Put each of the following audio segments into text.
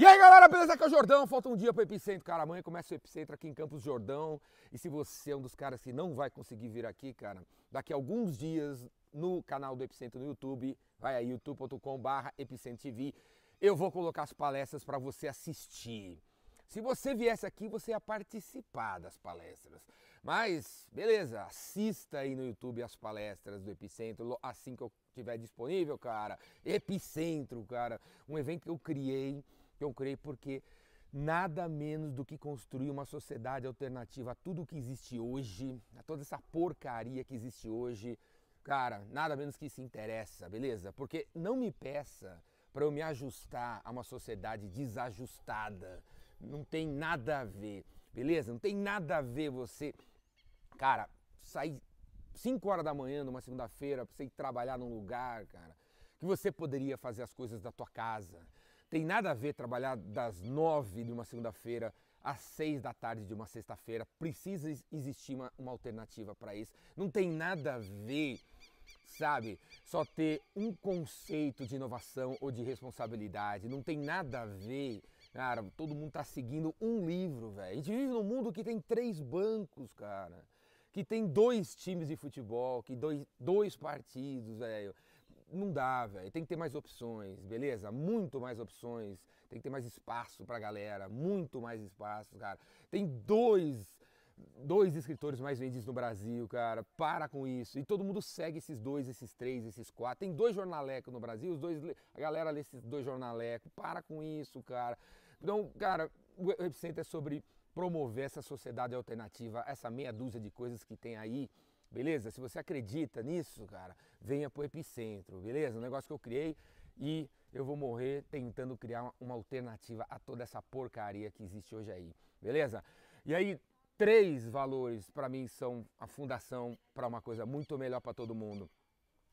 E aí galera, beleza? Aqui é o Jordão, falta um dia pro Epicentro, cara, amanhã começa o Epicentro aqui em Campos Jordão, e se você é um dos caras que não vai conseguir vir aqui, cara, daqui a alguns dias no canal do Epicentro no YouTube, vai aí youtube.com barra Epicentro eu vou colocar as palestras para você assistir. Se você viesse aqui, você ia participar das palestras. Mas, beleza, assista aí no YouTube as palestras do Epicentro, assim que eu tiver disponível, cara. Epicentro, cara, um evento que eu criei eu criei porque nada menos do que construir uma sociedade alternativa a tudo que existe hoje, a toda essa porcaria que existe hoje. Cara, nada menos que isso interessa, beleza? Porque não me peça para eu me ajustar a uma sociedade desajustada. Não tem nada a ver, beleza? Não tem nada a ver você, cara, sair 5 horas da manhã numa segunda-feira para você ir trabalhar num lugar, cara, que você poderia fazer as coisas da tua casa tem nada a ver trabalhar das nove de uma segunda-feira às seis da tarde de uma sexta-feira. Precisa existir uma, uma alternativa para isso. Não tem nada a ver, sabe, só ter um conceito de inovação ou de responsabilidade. Não tem nada a ver. Cara, todo mundo tá seguindo um livro, velho. A gente vive num mundo que tem três bancos, cara. Que tem dois times de futebol, que dois, dois partidos, velho não dá, velho. Tem que ter mais opções, beleza? Muito mais opções. Tem que ter mais espaço pra galera, muito mais espaço, cara. Tem dois dois escritores mais vendidos no Brasil, cara. Para com isso. E todo mundo segue esses dois, esses três, esses quatro. Tem dois jornalecos no Brasil, os dois, a galera lê esses dois jornalecos. Para com isso, cara. Então, cara, o Epicenter é sobre promover essa sociedade alternativa, essa meia dúzia de coisas que tem aí beleza? Se você acredita nisso, cara, venha pro epicentro, beleza? Um negócio que eu criei e eu vou morrer tentando criar uma alternativa a toda essa porcaria que existe hoje aí, beleza? E aí, três valores para mim são a fundação para uma coisa muito melhor para todo mundo: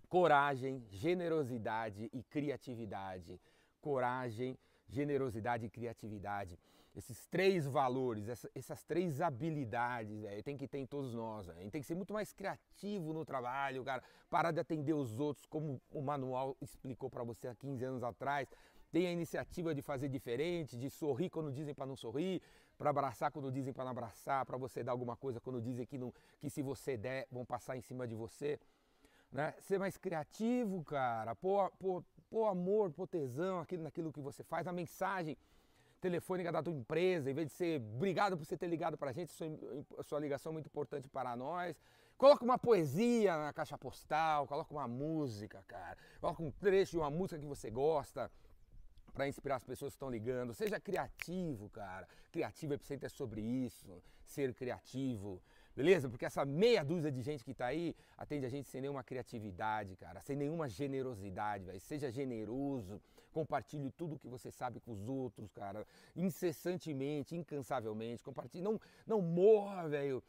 coragem, generosidade e criatividade. Coragem, generosidade e criatividade. Esses três valores, essa, essas três habilidades, tem que ter em todos nós. Véio. Tem que ser muito mais criativo no trabalho, cara. Parar de atender os outros, como o manual explicou para você há 15 anos atrás. Tem a iniciativa de fazer diferente, de sorrir quando dizem para não sorrir, para abraçar quando dizem para não abraçar, para você dar alguma coisa quando dizem que, não, que se você der, vão passar em cima de você. Né? Ser mais criativo, cara. Pôr, pôr, pôr amor, pôr tesão aquilo, naquilo que você faz. A mensagem telefônica da tua empresa, em vez de ser obrigado por você ter ligado para a gente, sua, sua ligação é muito importante para nós. Coloca uma poesia na caixa postal, coloca uma música, cara. Coloca um trecho de uma música que você gosta para inspirar as pessoas que estão ligando. Seja criativo, cara. Criativo Epicentro é sobre isso, ser criativo. Beleza? Porque essa meia dúzia de gente que está aí atende a gente sem nenhuma criatividade, cara, sem nenhuma generosidade, velho. Seja generoso, compartilhe tudo que você sabe com os outros, cara, incessantemente, incansavelmente. Compartilhe, não, não morra, velho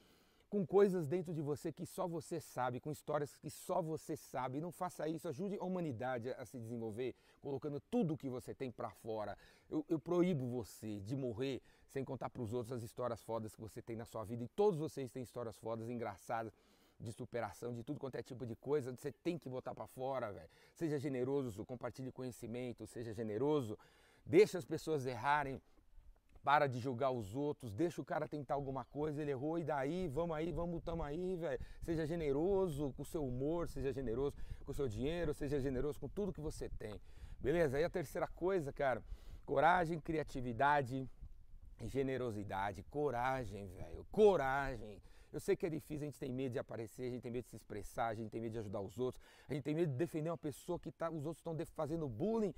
com coisas dentro de você que só você sabe, com histórias que só você sabe. Não faça isso, ajude a humanidade a se desenvolver, colocando tudo que você tem para fora. Eu, eu, proíbo você de morrer sem contar para os outros as histórias fodas que você tem na sua vida. E todos vocês têm histórias fodas, engraçadas, de superação, de tudo quanto é tipo de coisa. Você tem que botar para fora, velho. Seja generoso, compartilhe conhecimento, seja generoso. Deixe as pessoas errarem, para de julgar os outros, deixa o cara tentar alguma coisa, ele errou e daí, vamos aí, vamos, tamo aí, velho. Seja generoso com o seu humor, seja generoso com o seu dinheiro, seja generoso com tudo que você tem. Beleza? E a terceira coisa, cara, coragem, criatividade e generosidade. Coragem, velho. Coragem. Eu sei que é difícil, a gente tem medo de aparecer, a gente tem medo de se expressar, a gente tem medo de ajudar os outros, a gente tem medo de defender uma pessoa que tá, os outros estão fazendo bullying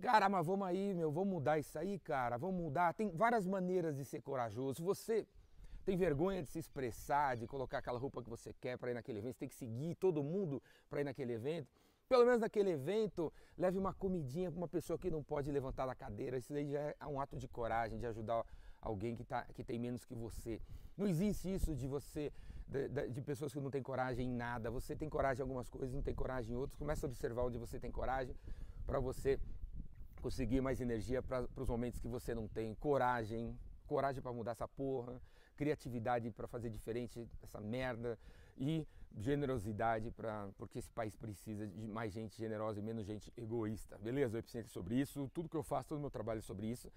Cara, mas vamos aí, meu, vamos mudar isso aí, cara, vamos mudar. Tem várias maneiras de ser corajoso. Você tem vergonha de se expressar, de colocar aquela roupa que você quer para ir naquele evento, você tem que seguir todo mundo para ir naquele evento. Pelo menos naquele evento, leve uma comidinha para uma pessoa que não pode levantar da cadeira. Isso aí já é um ato de coragem, de ajudar alguém que, tá, que tem menos que você. Não existe isso de você, de, de, pessoas que não têm coragem em nada. Você tem coragem em algumas coisas, não tem coragem em outras. Começa a observar onde você tem coragem para você conseguir mais energia para os momentos que você não tem, coragem, coragem para mudar essa porra, criatividade para fazer diferente essa merda e generosidade para porque esse país precisa de mais gente generosa e menos gente egoísta. Beleza? O Epicentro sobre isso, tudo que eu faço, todo o meu trabalho é sobre isso.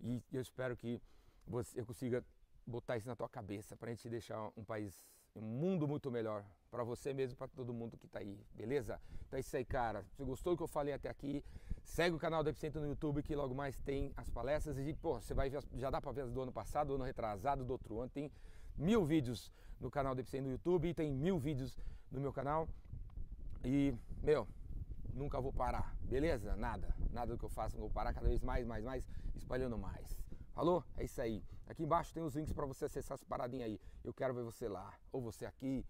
E eu espero que você eu consiga botar isso na tua cabeça para a gente deixar um país, um mundo muito melhor para você mesmo, para todo mundo que está aí, beleza? Então é isso aí, cara. Se gostou do que eu falei até aqui, segue o canal do Epicentro no YouTube que logo mais tem as palestras e pô, você vai ver, já dá para ver as do ano passado, do ano retrasado, do outro ano, tem mil vídeos no canal do Epicentro no YouTube, tem mil vídeos no meu canal. E, meu, nunca vou parar, beleza? Nada, nada do que eu faço, vou parar cada vez mais, mais, mais, espalhando mais. Falou? É isso aí. Aqui embaixo tem os links para você acessar essa paradinha aí. Eu quero ver você lá, ou você aqui,